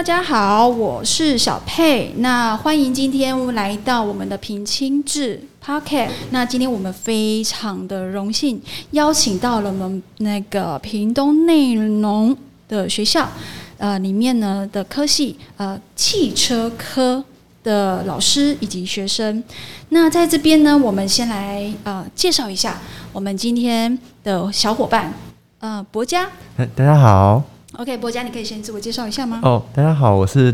大家好，我是小佩。那欢迎今天来到我们的平清志 Pocket。那今天我们非常的荣幸邀请到了我们那个屏东内农的学校，呃，里面呢的科系呃汽车科的老师以及学生。那在这边呢，我们先来呃介绍一下我们今天的小伙伴，呃，博嘉。大家好。OK，博嘉，你可以先自我介绍一下吗？哦，大家好，我是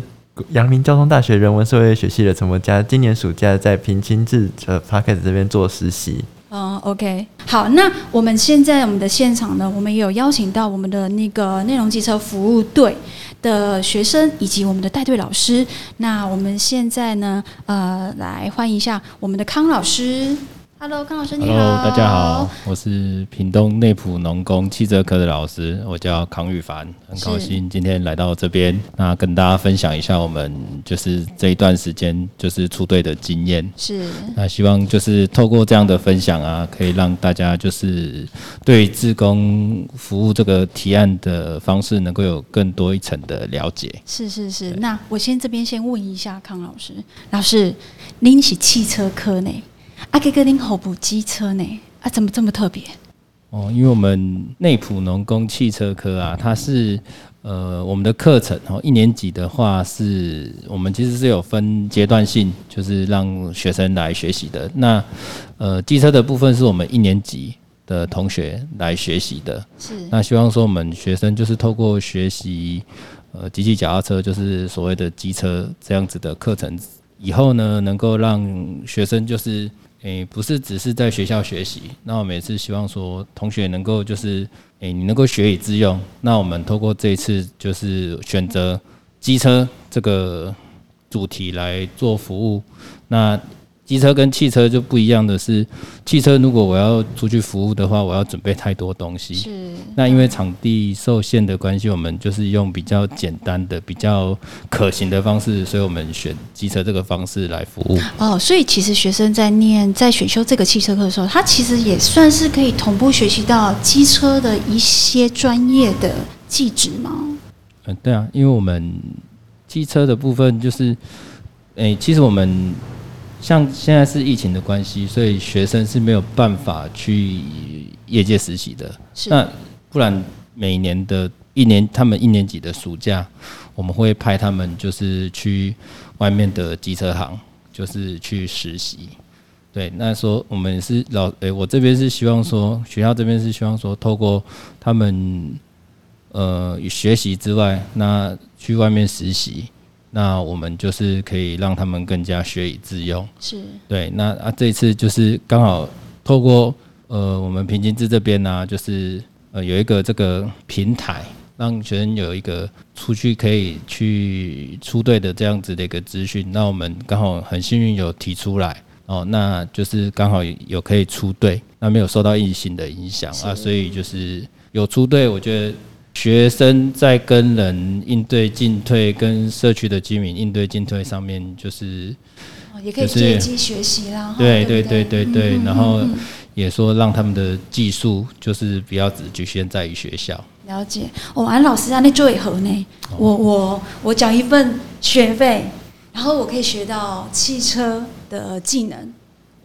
阳明交通大学人文社会学系的陈博嘉，今年暑假在平清志呃 p a r k e t 这边做实习。嗯，OK，好，那我们现在我们的现场呢，我们也有邀请到我们的那个内容机车服务队的学生以及我们的带队老师。那我们现在呢，呃，来欢迎一下我们的康老师。Hello，康老师你好。Hello，大家好，我是屏东内埔农工汽车科的老师，我叫康玉凡，很高兴今天来到这边，那跟大家分享一下我们就是这一段时间就是出队的经验。是。那希望就是透过这样的分享啊，可以让大家就是对自工服务这个提案的方式能够有更多一层的了解。是是是。那我先这边先问一下康老师，老师，您是汽车科呢？阿哥哥，您好补机车呢？啊，怎么这么特别？哦，因为我们内埔农工汽车科啊，它是呃我们的课程哦，一年级的话是我们其实是有分阶段性，就是让学生来学习的。那呃机车的部分是我们一年级的同学来学习的。是。那希望说我们学生就是透过学习呃机器脚踏车，就是所谓的机车这样子的课程，以后呢能够让学生就是。诶，不是只是在学校学习，那我们也是希望说同学能够就是，诶，你能够学以致用。那我们透过这一次就是选择机车这个主题来做服务，那。机车跟汽车就不一样的是，汽车如果我要出去服务的话，我要准备太多东西。是。那因为场地受限的关系，我们就是用比较简单的、比较可行的方式，所以我们选机车这个方式来服务。哦，所以其实学生在念在选修这个汽车课的时候，他其实也算是可以同步学习到机车的一些专业的技职吗？嗯，对啊，因为我们机车的部分就是，诶，其实我们。像现在是疫情的关系，所以学生是没有办法去业界实习的。那不然每年的一年，他们一年级的暑假，我们会派他们就是去外面的机车行，就是去实习。对，那说我们是老诶，我这边是希望说，学校这边是希望说，透过他们呃学习之外，那去外面实习。那我们就是可以让他们更加学以致用，是对。那啊，这次就是刚好透过呃我们平津志这边呢，就是呃有一个这个平台，让学生有一个出去可以去出队的这样子的一个资讯。那我们刚好很幸运有提出来哦，那就是刚好有可以出队，那没有受到疫情的影响啊，所以就是有出队，我觉得。学生在跟人应对进退，跟社区的居民应对进退上面，就是也可以借机学习啦。对对对对对，然后也说让他们的技术就是不要只局限在于学校。了解，我们老师啊，那最合呢？我我我缴一份学费，然后我可以学到汽车的技能，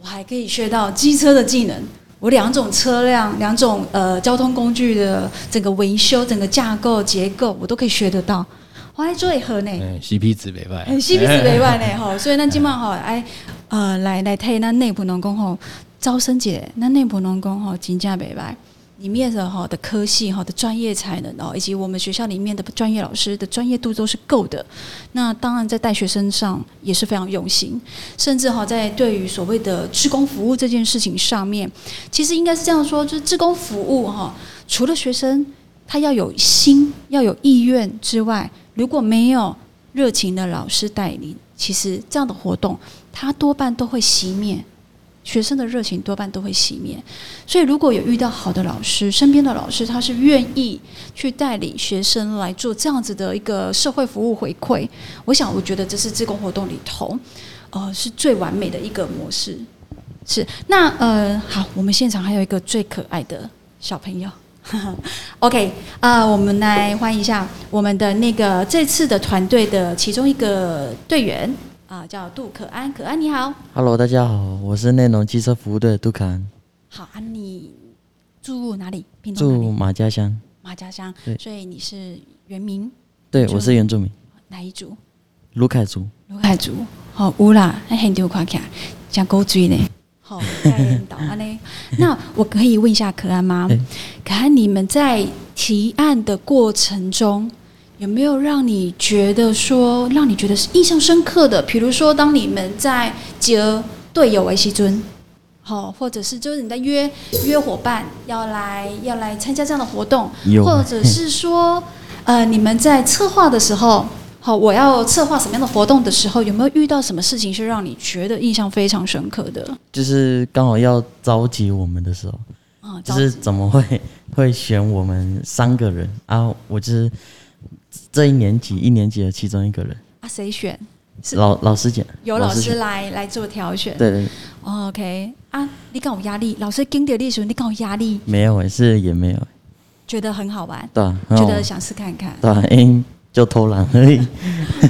我还可以学到机车的技能。我两种车辆、两种呃交通工具的整个维修、整个架构结构，我都可以学得到。我还做一盒呢，CP 值袂歹，CP 值没外呢吼。所以咱今晚吼，哎呃来来替那内部农工吼招生节，那内部农工吼金价没外。里面的哈的科系哈的专业才能哦，以及我们学校里面的专业老师的专业度都是够的。那当然在带学生上也是非常用心，甚至哈在对于所谓的职工服务这件事情上面，其实应该是这样说，就是职工服务哈，除了学生他要有心要有意愿之外，如果没有热情的老师带领，其实这样的活动它多半都会熄灭。学生的热情多半都会熄灭，所以如果有遇到好的老师，身边的老师他是愿意去带领学生来做这样子的一个社会服务回馈，我想我觉得这是自工活动里头，呃，是最完美的一个模式。是那呃好，我们现场还有一个最可爱的小朋友，OK，啊、我们来欢迎一下我们的那个这次的团队的其中一个队员。啊、叫杜可安。可安你好，Hello，大家好，我是内容汽车服务队的杜可安，好啊，你住哪里？屏东哪住？马家乡。马家乡对，所以你是原民对，我是原住民，哪一族？卢凯族。卢凯族。好、乌啦，那很丢看起来，讲狗嘴呢。好，导安呢。那我可以问一下可安吗对？可安，你们在提案的过程中，有没有让你觉得说，让你觉得是印象深刻的？比如说，当你们在结队友为西尊，好、或者是就是你在约约伙伴要来要来参加这样的活动，有或者是说，呃，你们在策划的时候，好，我要策划什么样的活动的时候，有没有遇到什么事情是让你觉得印象非常深刻的？就是刚好要召集我们的时候，啊，就是怎么会会选我们三个人啊？我就是这一年级一年级的其中一个人，啊，谁选？是老老师讲，有老师选来来做挑选。对对，，OK 啊，你敢有压力？老师经典历史，你敢有压力？没有诶，是也没有欸，觉得很好玩，对觉得想试看看。对啊，因就偷懒而已。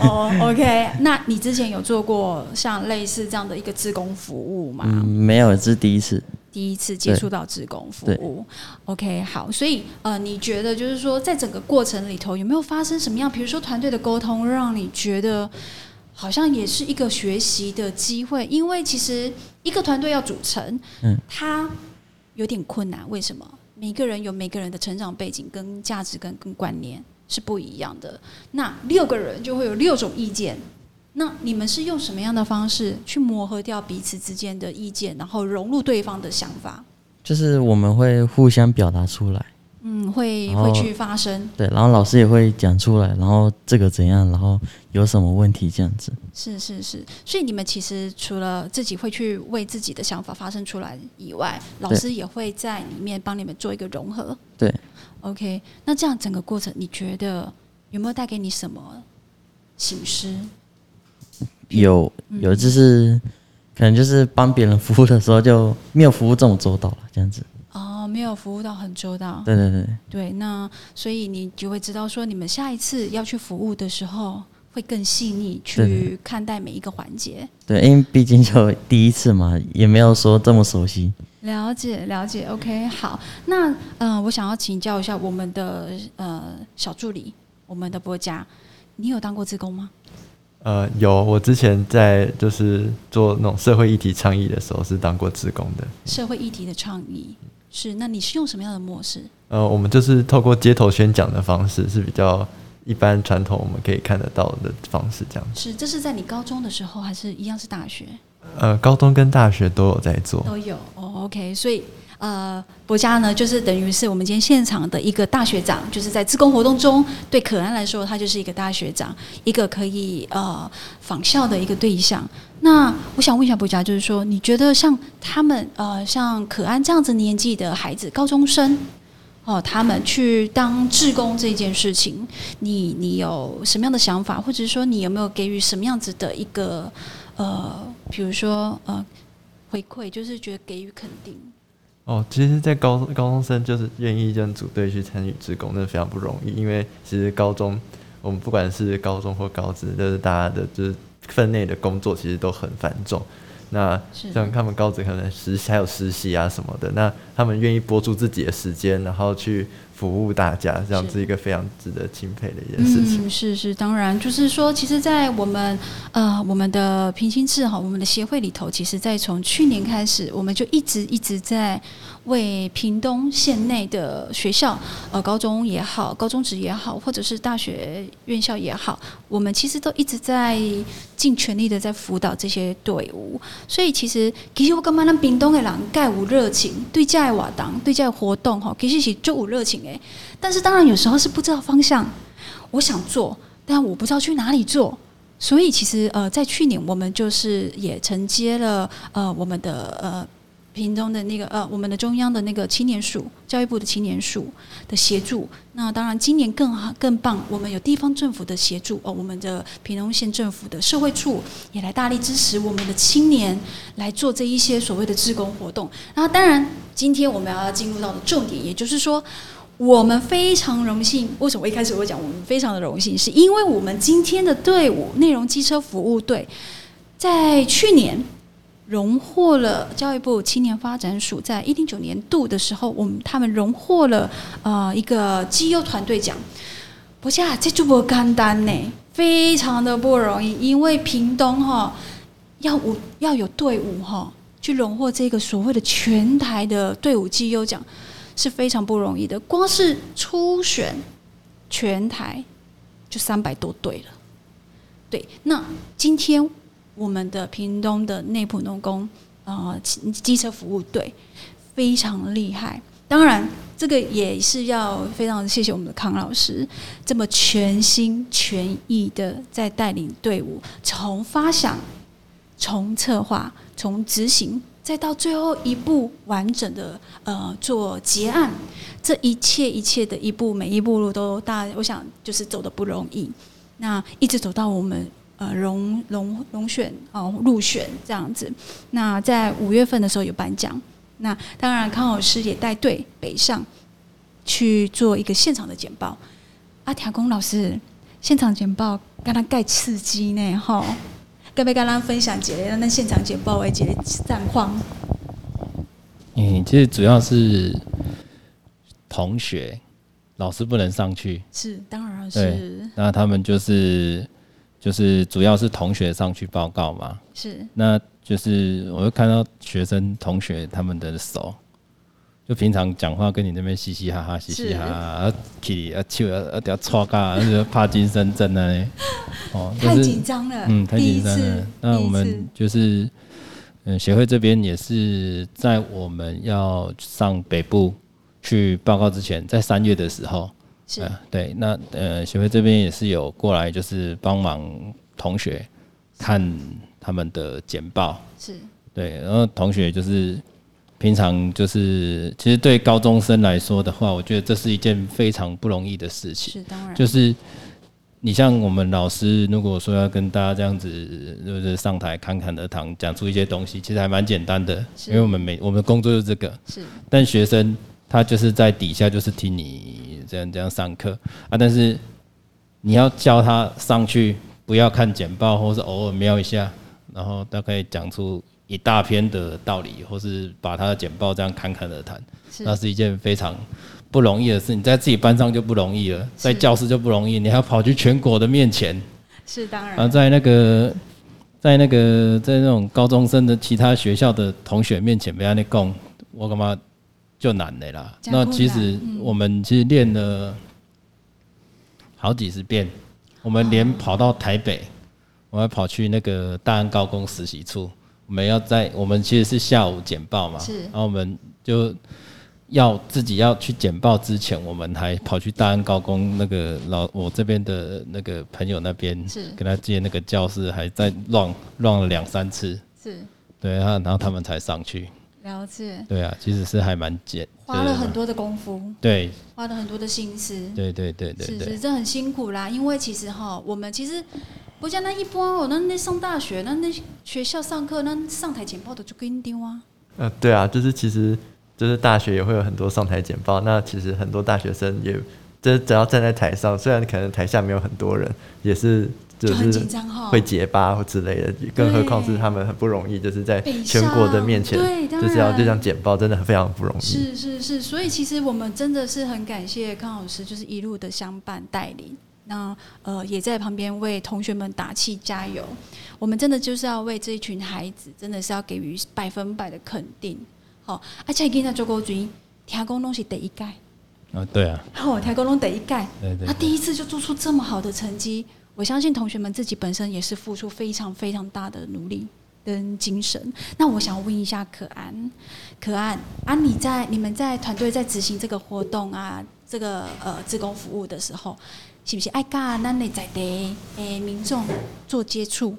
哦，OK，那你之前有做过像类似这样的一个志工服务吗？嗯，没有，这是第一次。第一次接触到职工服务，OK，好，所以呃，你觉得就是说，在整个过程里头有没有发生什么样，比如说团队的沟通，让你觉得好像也是一个学习的机会？因为其实一个团队要组成，嗯，它有点困难，为什么？每个人有每个人的成长背景、跟价值跟跟观念是不一样的。那六个人就会有六种意见。那你们是用什么样的方式去磨合掉彼此之间的意见，然后融入对方的想法？就是我们会互相表达出来，嗯，会会去发声，对，然后老师也会讲出来，然后这个怎样，然后有什么问题这样子。是是是。所以你们其实除了自己会去为自己的想法发声出来以外，老师也会在里面帮你们做一个融合。对，OK，那这样整个过程，你觉得有没有带给你什么醒思？有嗯有，就是可能就是帮别人服务的时候就没有服务这么周到了，这样子。哦，没有服务到很周到。对对对，对，那所以你就会知道说，你们下一次要去服务的时候，会更细腻去看待每一个环节。对，因为毕竟就第一次嘛，也没有说这么熟悉。了解了解，OK，好。那呃，我想要请教一下我们的呃小助理，我们的博家，你有当过志工吗？呃，有，我之前在就是做那种社会议题倡议的时候是当过职工的。社会议题的倡议是，那你是用什么样的模式？呃，我们就是透过街头宣讲的方式，是比较一般传统我们可以看得到的方式，这样。是，这是在你高中的时候，还是一样是大学呃，高中跟大学都有在做。都有？哦，OK，所以。呃，博家呢，就是等于是我们今天现场的一个大学长，就是在自工活动中，对可安来说，他就是一个大学长，一个可以呃仿效的一个对象。那我想问一下博家，就是说，你觉得像他们呃，像可安这样子年纪的孩子，高中生哦，他们去当志工这件事情，你你有什么样的想法，或者是说你有没有给予什么样子的一个呃，比如说呃回馈，就是觉得给予肯定。哦，其实，在高高中生就是愿意跟组队去参与职工，那非常不容易。因为其实高中，我们不管是高中或高职，就是大家的就是分内的工作其实都很繁重。那像他们高职可能实习还有实习啊什么的，那他们愿意拨出自己的时间，然后去服务大家，这样是是一个非常值得钦佩的一件事情。嗯，是是，当然，就是说，其实，在我们呃我们的平心志哈，我们的协会里头，其实，在从去年开始，我们就一直一直在为屏东县内的学校，呃，高中也好，高中职也好，或者是大学院校也好，我们其实都一直在尽全力的在辅导这些队伍。所以，其实其实我感觉咱屏东的人盖有热情，对这的活动，对这的活动哈，其实是就有热情但是，当然有时候是不知道方向。我想做，但我不知道去哪里做。所以其实呃，在去年我们就是也承接了呃我们的呃屏东的那个呃我们的中央的那个青年署，教育部的青年署的协助。那当然今年更好更棒，我们有地方政府的协助哦，我们的屏东县政府的社会处也来大力支持我们的青年来做这一些所谓的志工活动。然后当然今天我们要进入到的重点，也就是说。我们非常荣幸。为什么一开始我讲我们非常的荣幸，是因为我们今天的队伍内容机车服务队，在去年荣获了教育部青年发展署在一零九年度的时候，我们他们荣获了呃一个绩优团队奖。不下这就不简单呢，非常的不容易，因为屏东哈要有要有队伍哈去荣获这个所谓的全台的队伍绩优奖是非常不容易的。光是初选全台就三百多队了。对，那今天我们的屏东的内埔农工呃机车服务队非常厉害。当然，这个也是要非常谢谢我们的康老师，这么全心全意的在带领队伍，从发想、从策划、从执行，再到最后一步完整的呃做结案，这一切一切的一步每一步路都大，我想就是走的不容易。那一直走到我们呃荣荣荣选哦入选这样子，那在五月份的时候有颁奖。那当然，康老师也带队北上去做一个现场的简报。阿条公老师，现场简报跟他盖刺激呢，哈，跟不跟他分享几个那现场简报为几个战况？嗯，其实主要是同学，老师不能上去。是，当然是。那他们就是就是主要是同学上去报告嘛。是。那。就是我会看到学生同学他们的手，就平常讲话跟你那边嘻嘻哈哈，嘻嘻哈哈，啊，气啊，笑啊，啊，要搓嘎，就帕金森症呢。哦，太紧张了，嗯，太紧张了。那我们就是，嗯，协会这边也是在我们要上北部去报告之前，在三月的时候，是，对，那呃，协会这边也是有过来，就是帮忙同学看。他们的简报是对，然后同学就是平常就是，其实对高中生来说的话，我觉得这是一件非常不容易的事情。是当然，就是你像我们老师，如果说要跟大家这样子，就是上台侃侃而谈，讲出一些东西，其实还蛮简单的，因为我们每我们的工作就是这个。是，但学生他就是在底下就是听你这样这样上课啊，但是你要教他上去，不要看简报，或是偶尔瞄一下。然后大概讲出一大篇的道理，或是把他的简报这样侃侃而谈，那是一件非常不容易的事。你在自己班上就不容易了，在教室就不容易，你还要跑去全国的面前，是当然。然后在那个在那个在那种高中生的其他学校的同学面前被人家供，我干嘛就难的啦。那其实我们其实练了好几十遍，我们连跑到台北。我还跑去那个大安高工实习处，我们要在我们其实是下午简报嘛，是，然后我们就要自己要去简报之前，我们还跑去大安高工那个老我这边的那个朋友那边，是，跟他借那个教室，还在乱乱了两三次，是，对，然后然后他们才上去，了解，对啊，其实是还蛮简，花了很多的功夫，对，花了很多的心思，对对对对，是是，这很辛苦啦，因为其实哈，我们其实。不像那一般哦，那那上大学，那那学校上课，那上台简报的就跟丢啊。呃，对啊，就是其实就是大学也会有很多上台简报，那其实很多大学生也，就是只要站在台上，虽然可能台下没有很多人，也是就是会结巴或之类的，更何况是他们很不容易，就是在全国的面前，就是要这样简报，真的非常不容易。是是是，所以其实我们真的是很感谢康老师，就是一路的相伴带领。那呃，也在旁边为同学们打气加油。我们真的就是要为这一群孩子，真的是要给予百分百的肯定。好，而且今天做高军，听讲拢是第一届。啊，对啊。好，听讲拢第一届。对对。他第一次就做出这么好的成绩，我相信同学们自己本身也是付出非常非常大的努力跟精神。那我想问一下可安，可安啊，你在你们在团队在执行这个活动啊，这个呃自工服务的时候。是不是爱跟咱的在地诶民众做接触？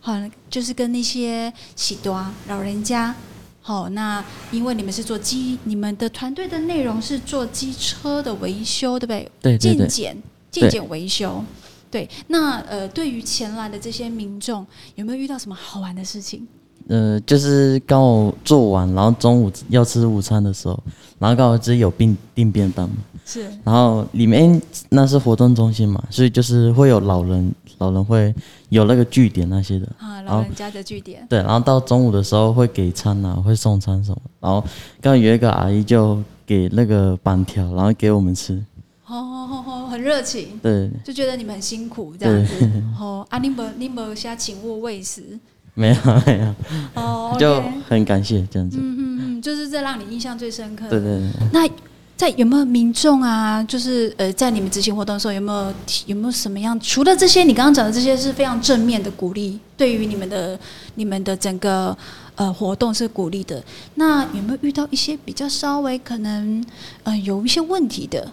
好，就是跟那些喜多老人家。好，那因为你们是做机，你们的团队的内容是做机车的维修，对不对？对对对。检检检维修。对。那呃，对于前来的这些民众，有没有遇到什么好玩的事情？呃，就是刚我做完，然后中午要吃午餐的时候，然后刚好自己有订订便当嘛，是。然后里面那是活动中心嘛，所以就是会有老人，老人会有那个据点那些的，啊，老人家的据点，对，然后到中午的时候会给餐啊，会送餐什么，然后刚好有一个阿姨就给那个板条，然后给我们吃，哦哦哦哦，很热情，对，就觉得你们很辛苦这样子。哦，啊，你们你们现在请我喂食，没有没有，哦 就很感谢这样子，嗯嗯嗯，就是这让你印象最深刻。对对对。那在有没有民众啊？就是呃，在你们执行活动的时候，有没有提有没有什么样？除了这些，你刚刚讲的这些是非常正面的鼓励，对于你们的你们的整个呃活动是鼓励的。那有没有遇到一些比较稍微可能呃有一些问题的？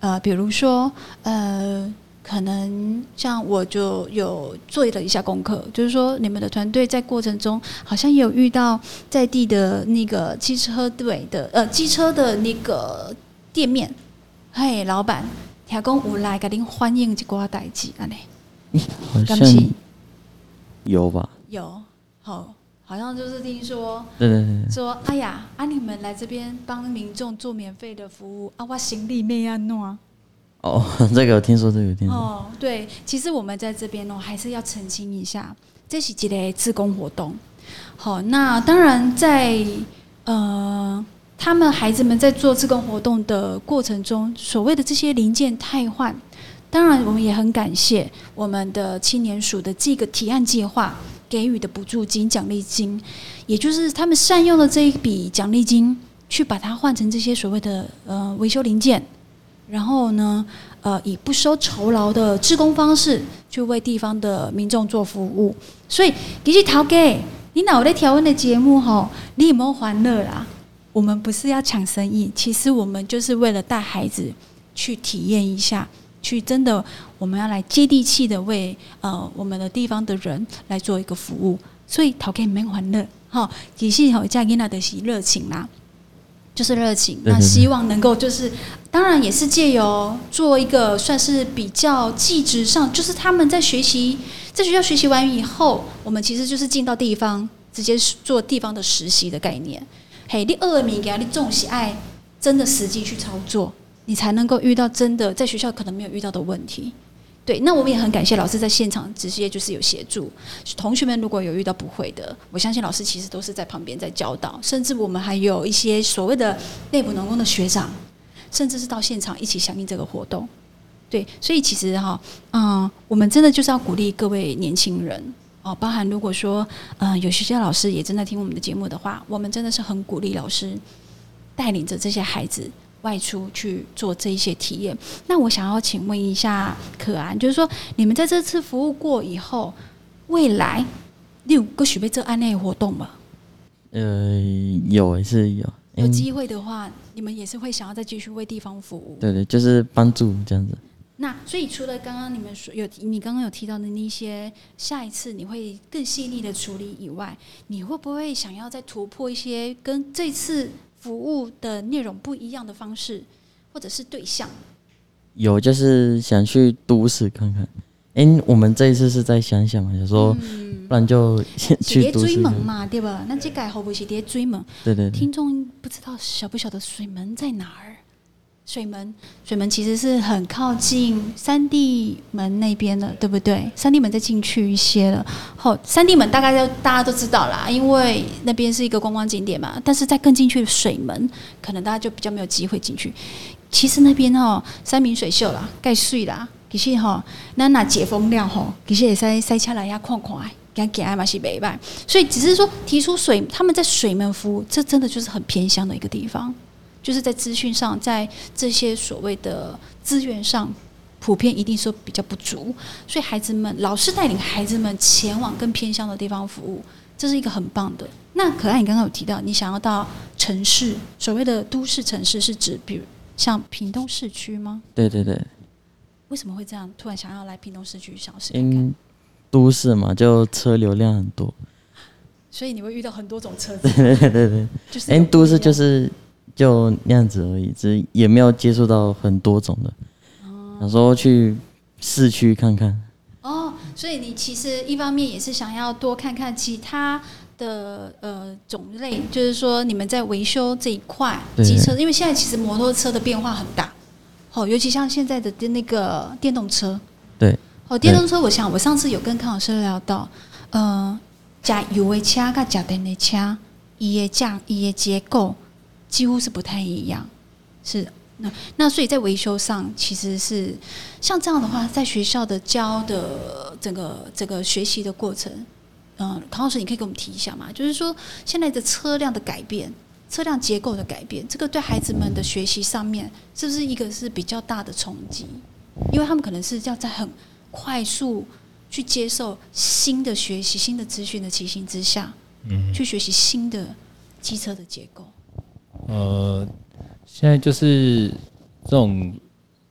呃，比如说呃。可能像我就有做了一下功课，就是说你们的团队在过程中好像也有遇到在地的那个汽车队的呃机车的那个店面，嘿，老板，听讲有来给您欢迎一寡代志安尼，好像有吧？有，好，好像就是听说对对对，说，哎呀，啊你们来这边帮民众做免费的服务，啊我行李没安弄啊。哦，这个有听说，这个有听说，哦，对，其实我们在这边哦，还是要澄清一下，这是一个自工活动。好，那当然在呃，他们孩子们在做自工活动的过程中，所谓的这些零件汰换，当然我们也很感谢我们的青年署的这个提案计划给予的补助金、奖励金，也就是他们善用了这一笔奖励金，去把它换成这些所谓的呃维修零件。然后呢，呃，以不收酬劳的志工方式，去为地方的民众做服务。所以，其实陶给你脑袋调温的节目吼，你有没有欢乐啦？我们不是要抢生意，其实我们就是为了带孩子去体验一下，去真的我们要来接地气的为呃我们的地方的人来做一个服务。所以陶给没欢乐，哈，其实吼，家囡仔的是热情啦。就是热情，那希望能够就是，当然也是借由做一个算是比较技职上，就是他们在学习，在学校学习完以后，我们其实就是进到地方，直接做地方的实习的概念。嘿，你二名给他，你重喜爱，真的实际去操作，你才能够遇到真的在学校可能没有遇到的问题。对，那我们也很感谢老师在现场直接就是有协助同学们，如果有遇到不会的，我相信老师其实都是在旁边在教导，甚至我们还有一些所谓的内部农工的学长，甚至是到现场一起响应这个活动。对，所以其实哈，嗯，我们真的就是要鼓励各位年轻人哦，包含如果说，嗯，有学校老师也正在听我们的节目的话，我们真的是很鼓励老师带领着这些孩子外出去做这一些体验。那我想要请问一下可安，就是说你们在这次服务过以后，未来你有个许被这案内活动吗？呃，有也是有，嗯，有机会的话，你们也是会想要再继续为地方服务。对对，就是帮助这样子。那所以除了刚刚你们说有你刚刚有提到的那些，下一次你会更细腻的处理以外，你会不会想要再突破一些跟这次服务的内容不一样的方式，或者是对象？有就是想去都市看看。哎、我们这一次是在想想嘛，想说，嗯，不然就先去。追门嘛，对吧？那这改会不会是叠追门？对对对，听众不知道晓不晓得水门在哪儿？水门，水门其实是很靠近三地门那边的，对不对？三地门再进去一些了。后三地门大概就大家都知道啦，因为那边是一个观光景点嘛。但是再更进去的水门，可能大家就比较没有机会进去。其实那边哦，山明水秀啦，盖水啦，其实吼、咱若解封量吼，其实也塞塞车来遐看看的。给给爱嘛是袂歹，所以只是说提出水，他们在水门服务，这真的就是很偏乡的一个地方，就是在资讯上，在这些所谓的资源上，普遍一定说比较不足，所以孩子们老师带领孩子们前往更偏乡的地方服务，这是一个很棒的。那可爱，你刚刚有提到你想要到城市，所谓的都市城市是指比如像屏东市区吗？对对对，为什么会这样？突然想要来屏东市区小试看看？因都市嘛，就车流量很多。所以你会遇到很多种车子，对对对对，哎、就是有不都市就是就那样子而已，只也没有接触到很多种的。想说去市区看看。哦，所以你其实一方面也是想要多看看其他的呃种类，就是说你们在维修这一块对机车，因为现在其实摩托车的变化很大，哦，尤其像现在的那个电动车，对，哦，电动车，我想我上次有跟康老师聊到，呃，加油的车跟加电的车，伊的架伊的结构几乎是不太一样，是那那所以在维修上其实是像这样的话，在学校的教的整个这个学习的过程，嗯、康老师你可以给我们提一下吗？就是说现在的车辆的改变。车辆结构的改变，这个对孩子们的学习上面是不是一个是比较大的冲击？因为他们可能是要在很快速去接受新的学习、新的资讯的情形之下，嗯，去学习新的机车的结构。呃，现在就是这种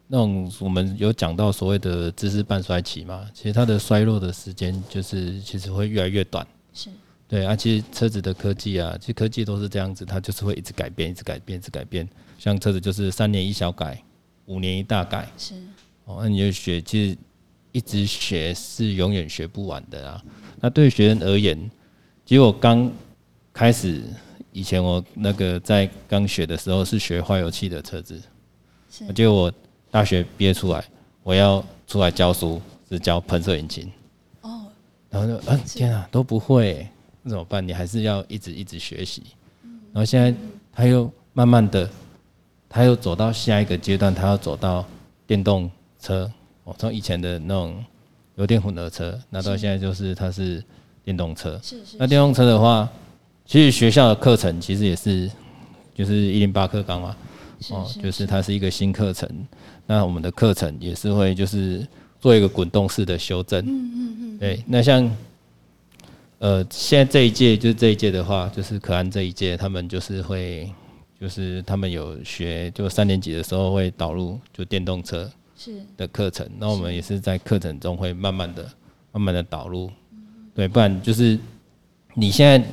那种我们有讲到所谓的知识半衰期嘛，其实它的衰落的时间就是其实会越来越短。是对啊，其实车子的科技啊，其实科技都是这样子，它就是会一直改变，一直改变，一直改变。像车子就是三年一小改，五年一大改。是，哦，那你就学，其实一直学是永远学不完的啊。那对学生而言，其实我刚开始以前，我那个在刚学的时候是学化油器的车子，是结果我大学毕业出来，我要出来教书，是教喷射引擎，哦，然后就，嗯、天啊，都不会欸，那怎么办？你还是要一直一直学习。然后现在他又慢慢的，他又走到下一个阶段，他要走到电动车。哦，从以前的那种油电混合车，那到现在就是它是电动车。是是那电动车的话，其实学校的课程其实也是就是一零八课纲嘛，哦，就是它是一个新课程。那我们的课程也是会就是做一个滚动式的修正。嗯嗯嗯。对，那像呃现在这一届就是这一届的话，就是可安这一届，他们就是会就是他们有学，就三年级的时候会导入就电动车是的课程，那我们也是在课程中会慢慢的、慢慢的导入，对，不然就是你现在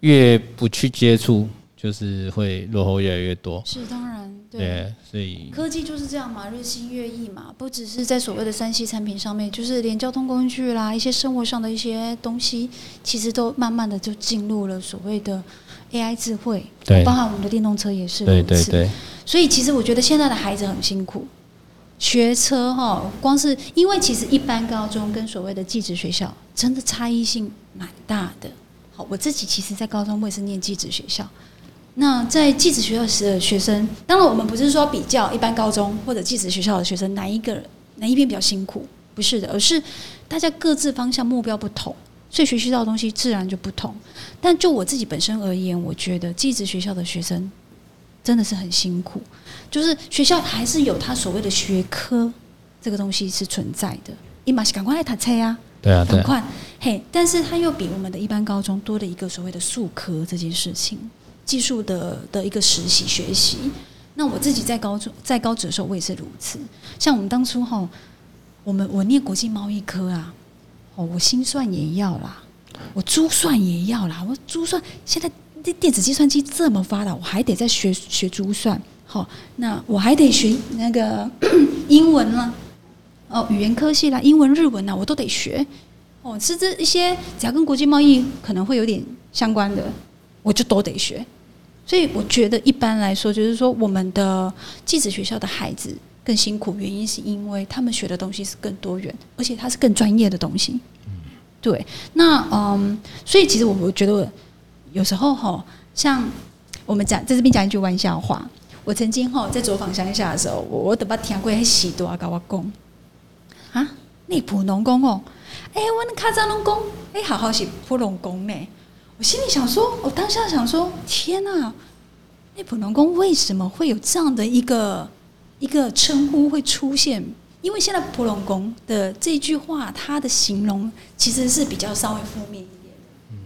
越不去接触，就是会落后越来越多。是，当然对。对，所以科技就是这样嘛，日新月异嘛，不只是在所谓的三 C 产品上面，就是连交通工具啦，一些生活上的一些东西，其实都慢慢的就进入了所谓的 AI 智慧，对包含我们的电动车也是如此。对对对，所以其实我觉得现在的孩子很辛苦，学车哈，光是因为其实一般高中跟所谓的技职学校真的差异性蛮大的。我自己其实，在高中我也是念技职学校。那在技职学校的学生，当然我们不是说比较一般高中或者技职学校的学生哪一个哪一边比较辛苦，不是的，而是大家各自方向目标不同，所以学习到的东西自然就不同。但就我自己本身而言，我觉得技职学校的学生真的是很辛苦，就是学校还是有他所谓的学科这个东西是存在的。伊马是赶快来读册啊，对啊对啊，赶快嘿，但是他又比我们的一般高中多了一个所谓的术科这件事情，技术的的一个实习学习。那我自己在高中在高职的时候，我也是如此。像我们当初哈，我们我念国际贸易科啊，哦，我心算也要啦，我珠算也要啦，我珠算现在电电子计算机这么发达，我还得再学学珠算。好，那我还得学那个 英文啦，哦，语言科系啦，英文、日文呐，我都得学。哦，是这一些只要跟国际贸易可能会有点相关的，我就都得学。所以我觉得一般来说，就是说我们的技职学校的孩子更辛苦，原因是因为他们学的东西是更多元，而且它是更专业的东西。对，那嗯，所以其实我我觉得有时候哈，像我们讲在这边讲一句玩笑话，我曾经哈在走访乡下的时候，我我都把听过迄许多跟我讲啊，内埔农工哦，哎、我那卡扎农工，哎、好好是普农工呢。我心里想说，我当下想说，天呐、内埔农工为什么会有这样的一个一个称呼会出现？因为现在普农工的这句话，它的形容其实是比较稍微负面一点，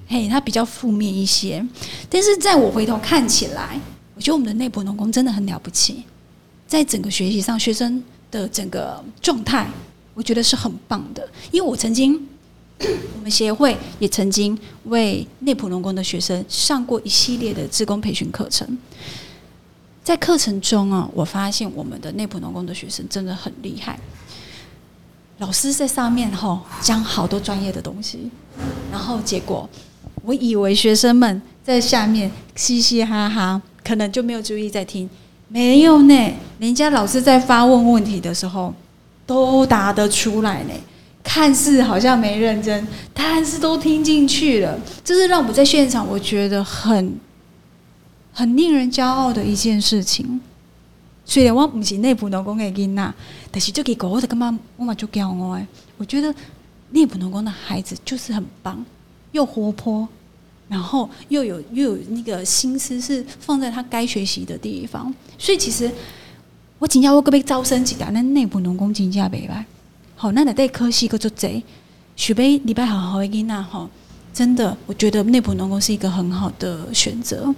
嘿，它比较负面一些。但是在我回头看起来，我觉得我们的内埔农工真的很了不起，在整个学习上，学生的整个状态，我觉得是很棒的。因为我曾经，我们协会也曾经为内埔农工的学生上过一系列的职工培训课程。在课程中啊，我发现我们的内埔农工的学生真的很厉害。老师在上面吼讲好多专业的东西，然后结果我以为学生们在下面嘻嘻哈哈，可能就没有注意在听，没有呢。人家老师在发问问题的时候，都答得出来呢。看似好像没认真，但是都听进去了。这是让我们在现场我觉得很很令人骄傲的一件事情。虽然我不是内部农工的囡仔，但是这个我的干嘛我嘛就骄傲哎。我觉得内部农工的孩子就是很棒，又活泼，然后又有又有那个心思是放在他该学习的地方。所以其实我请教我可被招生几单，那内部农工请假袂歹。好，那得科系个做贼，许杯礼拜好好的囡仔哈，真的，我觉得内部农工是一个很好的选择。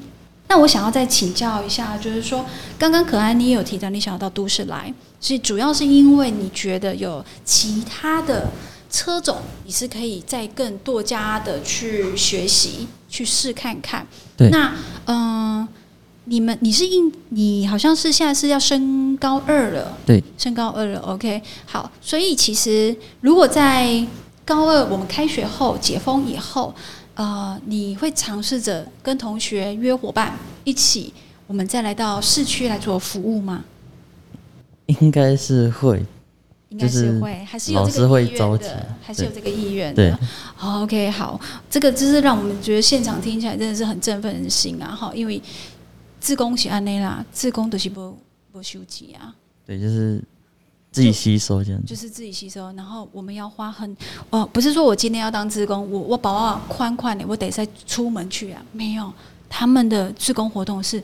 那我想要再请教一下，就是说，刚刚可爱你也有提到你想要到都市来，是主要是因为你觉得有其他的车种，你是可以再更多加的去学习、去试看看。对，那嗯。你们你是应你好像是现在是要升高二了，对，升高二了。OK，好，所以其实如果在高二我们开学后解封以后，呃，你会尝试着跟同学约伙伴一起，我们再来到市区来做服务吗？应该是会，应该是会，还是有这个意愿的，还是有这个意愿的。OK，好，这个就是让我们觉得现场听起来真的是很振奋人心啊！哈，因为。自工是安内啦，自工都是不不收集啊。对，就是自己吸收这样。就是自己吸收，然后我们要花很哦，不是说我今天要当自工，我我把我宽宽的，我得再出门去啊。没有，他们的自工活动是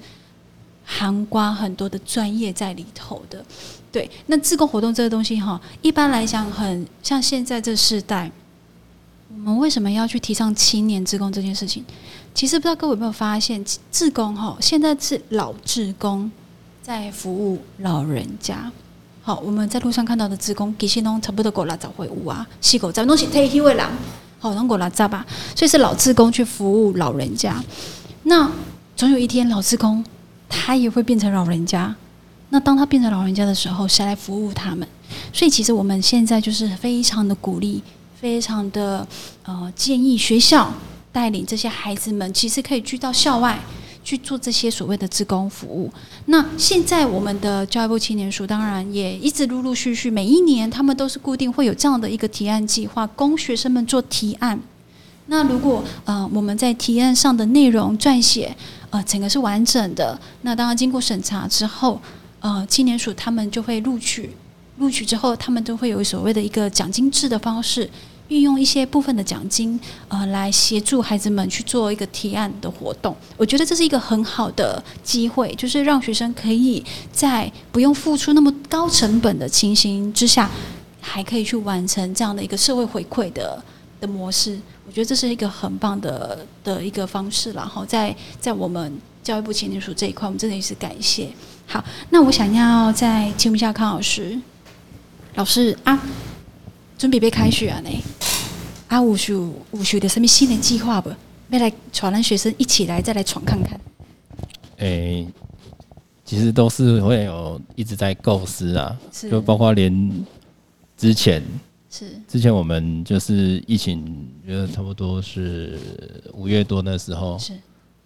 含刮很多的专业在里头的。对，那自工活动这个东西哈，一般来讲，很像现在这世代，我们为什么要去提倡青年自工这件事情？其实不知道各位有没有发现，志工哈，现在是老志工在服务老人家。好，我们在路上看到的志工，其实拢差不多过来找回屋啊，细狗在东西退休的人，好，拢过来找吧。所以是老志工去服务老人家。那总有一天，老志工他也会变成老人家。那当他变成老人家的时候，谁来服务他们？所以其实我们现在就是非常的鼓励，非常的呃建议学校。带领这些孩子们，其实可以去到校外去做这些所谓的职工服务。那现在我们的教育部青年署当然也一直陆陆续续，每一年他们都是固定会有这样的一个提案计划，供学生们做提案。那如果呃我们在提案上的内容撰写呃整个是完整的，那当然经过审查之后，呃青年署他们就会录取，录取之后他们都会有所谓的一个奖金制的方式。运用一些部分的奖金，呃，来协助孩子们去做一个提案的活动。我觉得这是一个很好的机会，就是让学生可以在不用付出那么高成本的情形之下，还可以去完成这样的一个社会回馈的的模式。我觉得这是一个很棒的的一个方式。然后在在我们教育部青年署这一块，我们真的也是感谢。好，那我想要再请问一下康老师，老师啊。准备被开学啊！呢，啊，五十五十的什么新年计划不？要来传让学生一起来再来闯看看。诶，其实都是会有一直在构思啊，就包括连之前是之前我们就是疫情，觉得差不多是五月多那时候，是，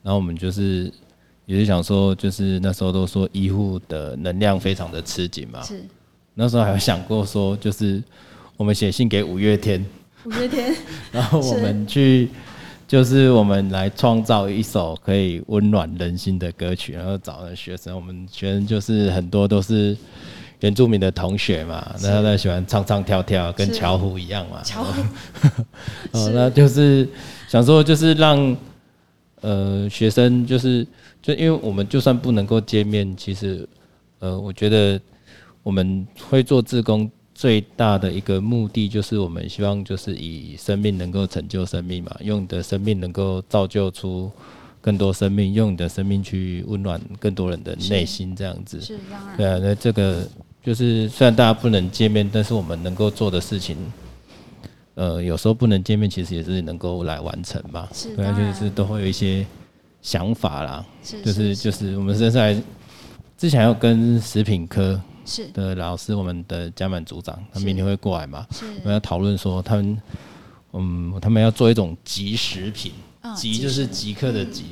然后我们就是也是想说，就是那时候都说医护的能量非常的吃紧嘛，是，那时候还有想过说就是。我们写信给五月天，五月天，然后我们去，就是我们来创造一首可以温暖人心的歌曲，然后找了学生，我们学生就是很多都是原住民的同学嘛，然后他喜欢唱唱跳跳，跟巧虎一样嘛。巧虎，哦，那就是想说，就是让呃学生，就是就因为我们就算不能够见面，其实呃，我觉得我们会做志工。最大的一个目的就是我们希望就是以生命能够拯救生命嘛，用你的生命能够造就出更多生命，用你的生命去温暖更多人的内心，这样子。是当然。对啊，那这个就是虽然大家不能见面，但是我们能够做的事情，呃，有时候不能见面，其实也是能够来完成嘛。是。对啊，就是都会有一些想法啦。是。就是就是我们现在之前要跟食品科。是。的老师，我们的家满组长，他明天会过来嘛？是，我们要讨论说，他们，嗯，他们要做一种即食品，啊即就是即刻的即，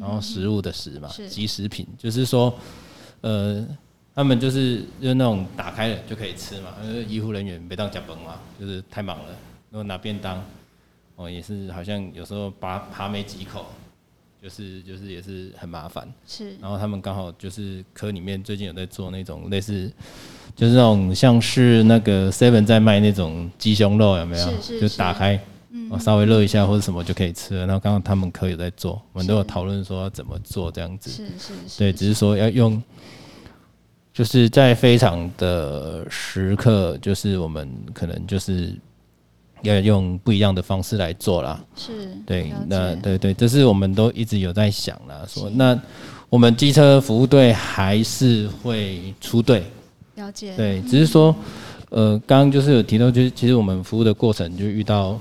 然后食物的食嘛，是。即食品，就是说，呃，他们就是就是那种打开了就可以吃嘛，因为医护人员没当加班嘛，就是太忙了，然后拿便当，哦，也是好像有时候扒扒没几口，就是就是也是很麻烦。是然后他们刚好就是科里面最近有在做那种类似，就是那种像是那个 Seven 在卖那种鸡胸肉有没有？是是就打开，哦稍微热一下或者什么就可以吃了。然后刚刚他们科有在做，我们都有讨论说要怎么做这样子。是是是，对，只是说要用，就是在非常的时刻，就是我们可能就是要用不一样的方式来做啦。是对，那对对，这是我们都一直有在想啦，说那我们机车服务队还是会出队，了解，对，只是说，呃，刚刚就是有提到，就是其实我们服务的过程就遇到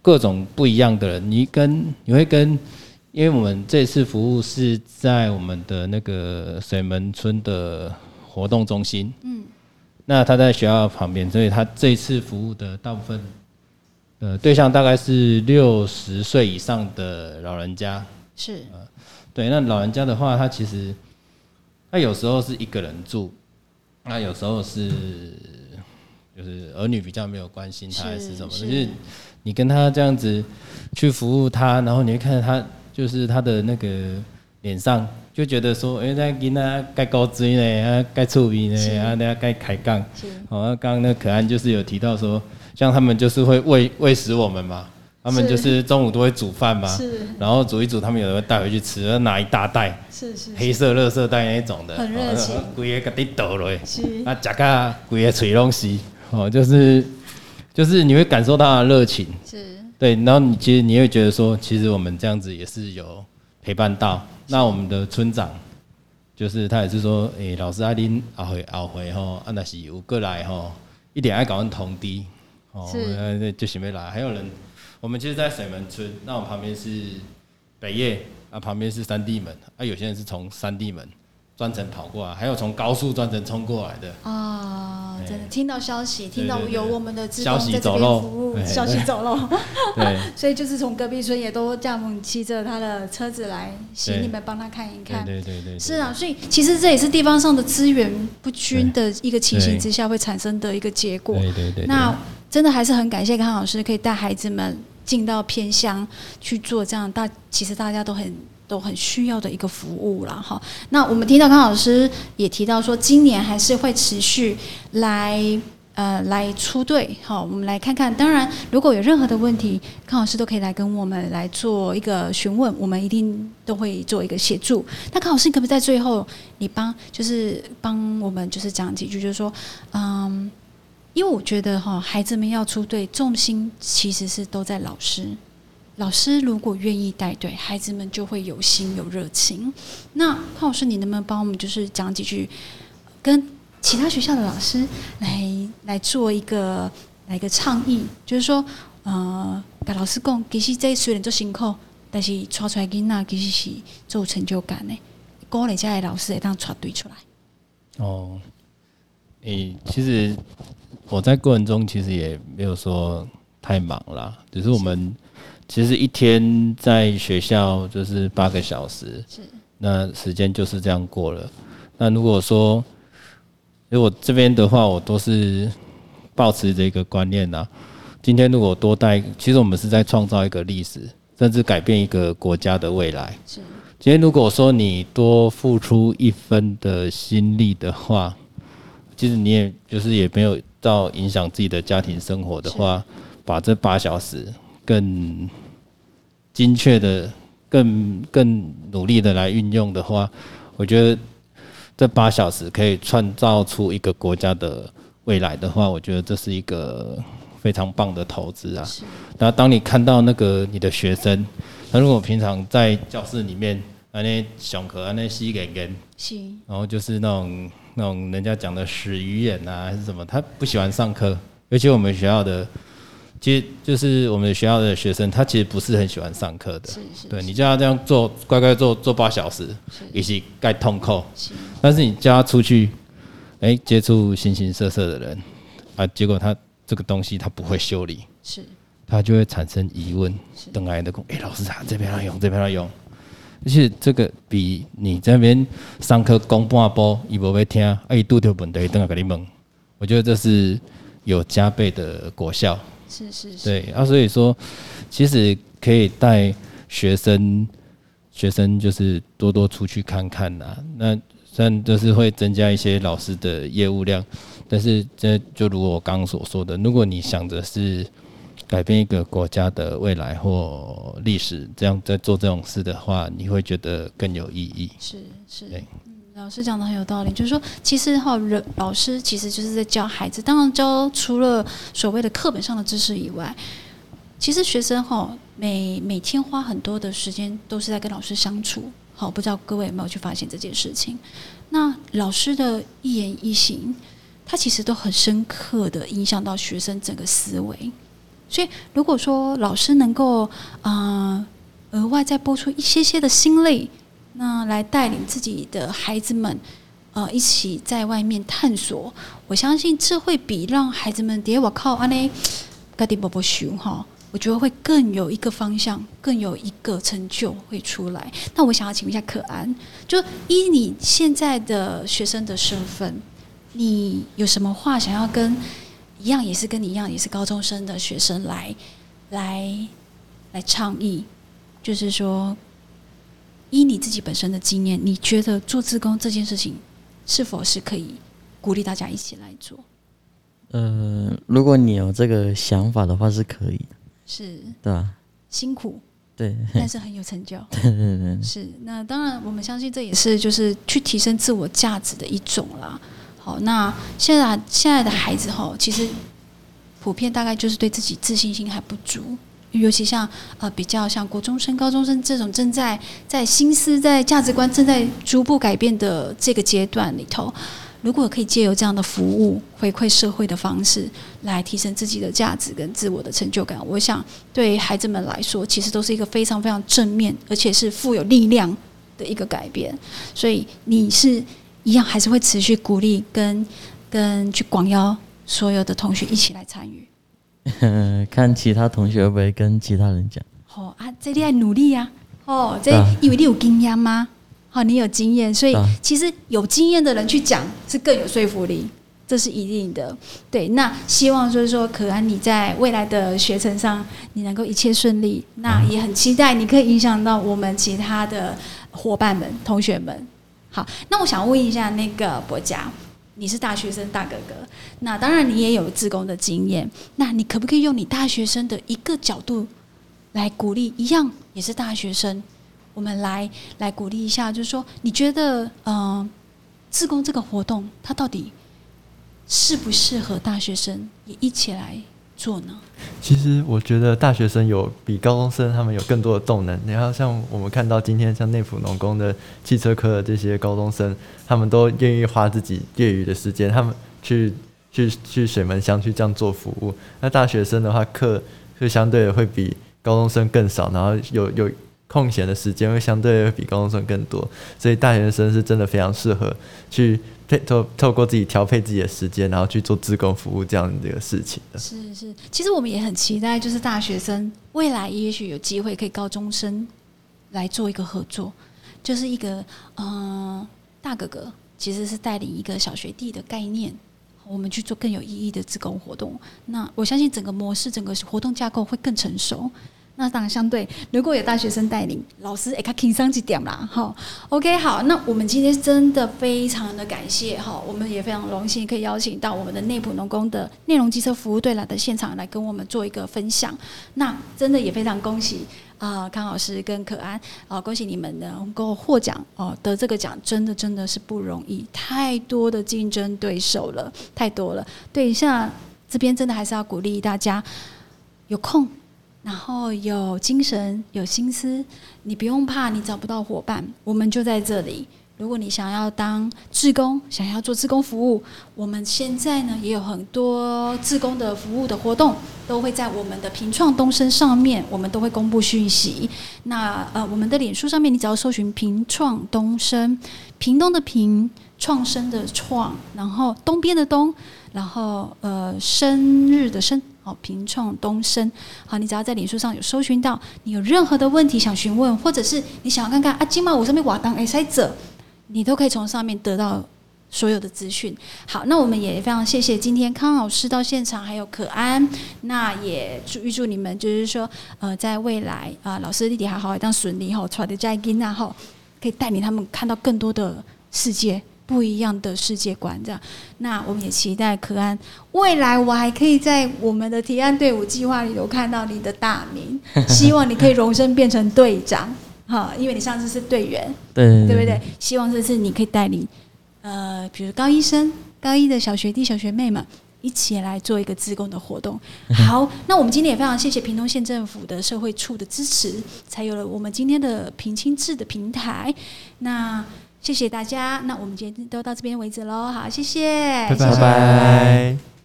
各种不一样的人，你跟你会跟，因为我们这次服务是在我们的那个水门村的活动中心，嗯，那他在学校旁边，所以他这一次服务的大部分。呃，对象大概是六十岁以上的老人家，是。对，那老人家的话，他其实他有时候是一个人住，那有时候是就是儿女比较没有关心他，还是什么。就是。你跟他这样子去服务他，然后你会看到他就是他的那个脸上就觉得说，哎、那囡仔该高追呢，啊该触鼻呢，啊那该开杠，是。好，那刚刚那可安就是有提到说，像他们就是会喂喂食我们嘛，他们就是。中午都会煮饭嘛，是。然后煮一煮，他们有的会带回去吃，然后拿一大袋是是黑色垃圾袋那种的，很热情。哦，规个给你倒落，是。啊，夹个规个吹东西，哦，就是就是你会感受到他的热情，是。对，然后你其实你会觉得说，其实我们这样子也是有陪伴到。那我们的村长，就是他也是说，诶、老师啊，恁后回阿回吼，啊那是有过来吼，一点爱搞阮通知，哦，是呃就想要来。还有人，我们其实，在水门村，那我旁边是北叶，啊旁边是三地门，啊有些人是从三地门专程跑过来，还有从高速专程冲过来的。啊，真的哎。听到消息，听到有我们的职消息工在这边走漏。服务，哎。消息走漏，对，所以就是从隔壁村也都叫我们骑着他的车子来，请你们帮他看一看。对对对对，是啊，所以其实这也是地方上的资源不均的一个情形之下会产生的一个结果。对对对，那真的还是很感谢康老师，可以带孩子们进到偏乡去做这样大，其实大家都很都很需要的一个服务了。哈。那我们听到康老师也提到说，今年还是会持续来。呃，来出队，好，我们来看看。当然，如果有任何的问题，康老师都可以来跟我们来做一个询问，我们一定都会做一个协助。那康老师，你可不可以在最后，你帮就是帮我们就是讲几句，就是说，嗯，因为我觉得哈，孩子们要出队，重心其实是都在老师。老师如果愿意带队，孩子们就会有心有热情。那潘老师，你能不能帮我们就是讲几句，跟其他学校的老师来来做一个来个倡议，就是说，呃，跟老师讲，其实这虽然做辛苦，但是抓出来囡仔其实是做成就感的。鼓励家的老师会当抓队出来。哦，诶、其实我在过程中其实也没有说太忙啦，只是我们其实一天在学校就是八个小时，是那时间就是这样过了。那如果说，如果这边的话，我都是保持着一个观念呐。今天如果多带，其实我们是在创造一个历史，甚至改变一个国家的未来。是今天如果说你多付出一分的心力的话，其实你也就是也没有到影响自己的家庭生活的话，把这八小时更精确的、更更努力的来运用的话，我觉得这八小时可以创造出一个国家的未来的话，我觉得这是一个非常棒的投资啊。是那当你看到那个你的学生，那如果平常在教室里面，安那上课安那吸给人，是然后就是那种那种人家讲的死鱼眼啊，还是什么，他不喜欢上课，尤其我们学校的，其实就是我们学校的学生，他其实不是很喜欢上课的。是是对你叫他这样做，乖乖做做八小时，是。也是该痛扣。是。但是你叫他出去，哎、接触形形色色的人啊，结果他这个东西他不会修理，是。他就会产生疑问，等来的工，哎、老师啊，这边要用，这边要用，而且这个比你这边上课讲半波，伊无要听，啊，伊拄着问题，等下给你问，我觉得这是有加倍的果效。是是是，对啊，所以说其实可以带学生，学生就是多多出去看看呐、那虽然就是会增加一些老师的业务量，但是这就如我刚刚所说的，如果你想着是改变一个国家的未来或历史，这样在做这种事的话，你会觉得更有意义。是是老师讲的很有道理，就是说，其实哈，人老师其实就是在教孩子，当然教除了所谓的课本上的知识以外，其实学生哈每每天花很多的时间都是在跟老师相处。好，不知道各位有没有去发现这件事情？那老师的一言一行，他其实都很深刻的影响到学生整个思维。所以，如果说老师能够啊、额外再拨出一些些的心力，那来带领自己的孩子们，呃，一起在外面探索。我相信这会比让孩子们跌我靠安内，嘎迪波波熊哈，我觉得会更有一个方向，更有一个成就会出来。那我想要请问一下可安，就依你现在的学生的身份，你有什么话想要跟一样也是跟你一样也是高中生的学生来来来倡议？就是说，依你自己本身的经验，你觉得做自工这件事情是否是可以鼓励大家一起来做？呃，如果你有这个想法的话，是可以的，是对吧？辛苦，对，但是很有成就。对对对，是，那当然，我们相信这也是就是去提升自我价值的一种啦。好，那现在现在的孩子哈，其实普遍大概就是对自己自信心还不足，尤其像呃比较像国中生、高中生这种正在在心思、在价值观正在逐步改变的这个阶段里头，如果可以借由这样的服务回馈社会的方式来提升自己的价值跟自我的成就感，我想对孩子们来说，其实都是一个非常非常正面，而且是富有力量的一个改变。所以你是一样，还是会持续鼓励跟跟去广邀所有的同学一起来参与。呃，看其他同学会不会跟其他人讲。哦啊，这你要努力呀、哦，这因为你有经验吗？好、你有经验，所以其实有经验的人去讲是更有说服力，这是一定的。对，那希望就是说，可安你在未来的学程上，你能够一切顺利。那也很期待你可以影响到我们其他的伙伴们、同学们。好，那我想问一下那个博佳，你是大学生大哥哥，那当然你也有自工的经验，那你可不可以用你大学生的一个角度来鼓励一样也是大学生，我们来来鼓励一下，就是说，你觉得，嗯、自工这个活动，它到底适不适合大学生也一起来做呢？其实我觉得大学生有比高中生他们有更多的动能。然后像我们看到今天像内府农工的汽车科的这些高中生，他们都愿意花自己业余的时间，他们去去去水门乡去这样做服务。那大学生的话，课就相对会比高中生更少，然后有有空闲的时间会相对比高中生更多，所以大学生是真的非常适合去配透透过自己调配自己的时间，然后去做自工服务这样的一个事情的。是是，其实我们也很期待，就是大学生未来也许有机会可以高中生来做一个合作，就是一个呃大哥哥其实是带领一个小学弟的概念。我们去做更有意义的自工活动，那我相信整个模式、整个活动架构会更成熟。那当然，相对如果有大学生带领，老师也较轻松一点啦。哈，OK，好，那我们今天真的非常的感谢哈，我们也非常荣幸可以邀请到我们的内埔农工的内容机车服务队来的现场来跟我们做一个分享。那真的也非常恭喜啊、康老师跟可安啊、恭喜你们能够获奖哦、得这个奖真的真的是不容易，太多的竞争对手了，太多了。对，像这边真的还是要鼓励大家有空。然后有精神、有心思，你不用怕你找不到伙伴，我们就在这里。如果你想要当志工，想要做志工服务，我们现在呢也有很多志工的服务的活动，都会在我们的平创东升上面，我们都会公布讯息。那呃，我们的脸书上面，你只要搜寻平创东升，屏东的屏，创生的创，然后东边的东，然后呃生日的生，好平创东升，好，你只要在脸书上有搜寻到，你有任何的问题想询问，或者是你想要看看啊，金马我上面瓦当哎塞者，你都可以从上面得到所有的资讯。好，那我们也非常谢谢今天康老师到现场，还有可安，那也祝预祝你们就是说呃在未来啊、老师弟弟还好当顺利吼，传的在金那后可以带领他们看到更多的世界。不一样的世界观，这样，那我们也期待可安未来，我还可以在我们的提案队伍计划里头看到你的大名，希望你可以荣升变成队长，哈，因为你上次是队员，对对不对？希望这次你可以带领，呃，比如高一生、高一的小学弟、小学妹们一起来做一个自贡的活动。好，那我们今天也非常谢谢屏东县政府的社会处的支持，才有了我们今天的平清制的平台。那谢谢大家，那我们今天都到这边为止喽。好，谢谢，拜谢谢拜。